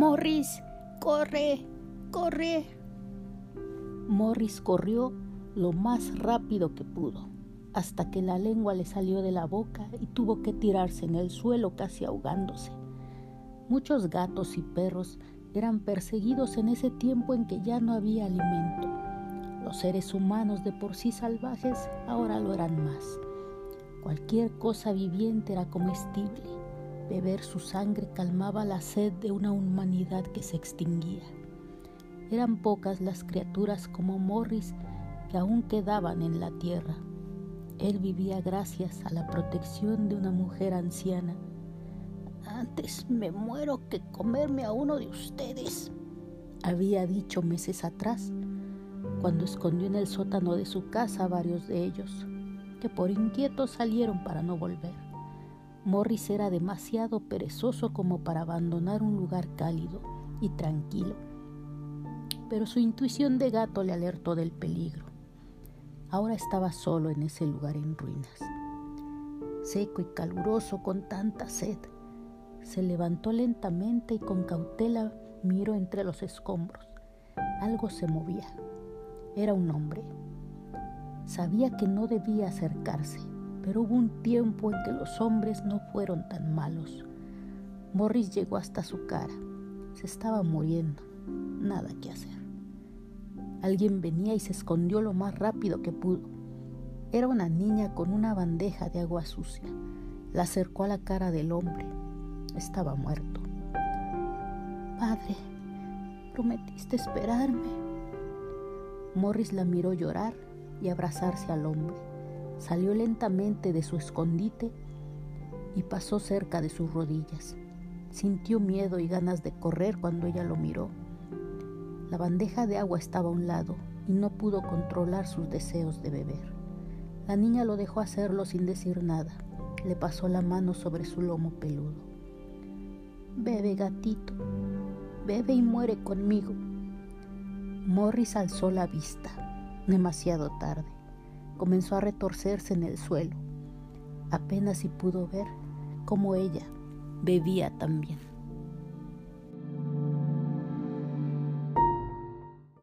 Morris, corre, corre. Morris corrió lo más rápido que pudo, hasta que la lengua le salió de la boca y tuvo que tirarse en el suelo casi ahogándose. Muchos gatos y perros eran perseguidos en ese tiempo en que ya no había alimento. Los seres humanos de por sí salvajes ahora lo eran más. Cualquier cosa viviente era comestible. Beber su sangre calmaba la sed de una humanidad que se extinguía. Eran pocas las criaturas como Morris que aún quedaban en la tierra. Él vivía gracias a la protección de una mujer anciana. Antes me muero que comerme a uno de ustedes, había dicho meses atrás, cuando escondió en el sótano de su casa a varios de ellos que por inquietos salieron para no volver. Morris era demasiado perezoso como para abandonar un lugar cálido y tranquilo, pero su intuición de gato le alertó del peligro. Ahora estaba solo en ese lugar en ruinas, seco y caluroso con tanta sed. Se levantó lentamente y con cautela miró entre los escombros. Algo se movía. Era un hombre. Sabía que no debía acercarse, pero hubo un tiempo en que los hombres no fueron tan malos. Morris llegó hasta su cara. Se estaba muriendo. Nada que hacer. Alguien venía y se escondió lo más rápido que pudo. Era una niña con una bandeja de agua sucia. La acercó a la cara del hombre. Estaba muerto. Padre, prometiste esperarme. Morris la miró llorar y abrazarse al hombre. Salió lentamente de su escondite y pasó cerca de sus rodillas. Sintió miedo y ganas de correr cuando ella lo miró. La bandeja de agua estaba a un lado y no pudo controlar sus deseos de beber. La niña lo dejó hacerlo sin decir nada. Le pasó la mano sobre su lomo peludo. Bebe, gatito, bebe y muere conmigo. Morris alzó la vista demasiado tarde. Comenzó a retorcerse en el suelo. Apenas si pudo ver cómo ella bebía también.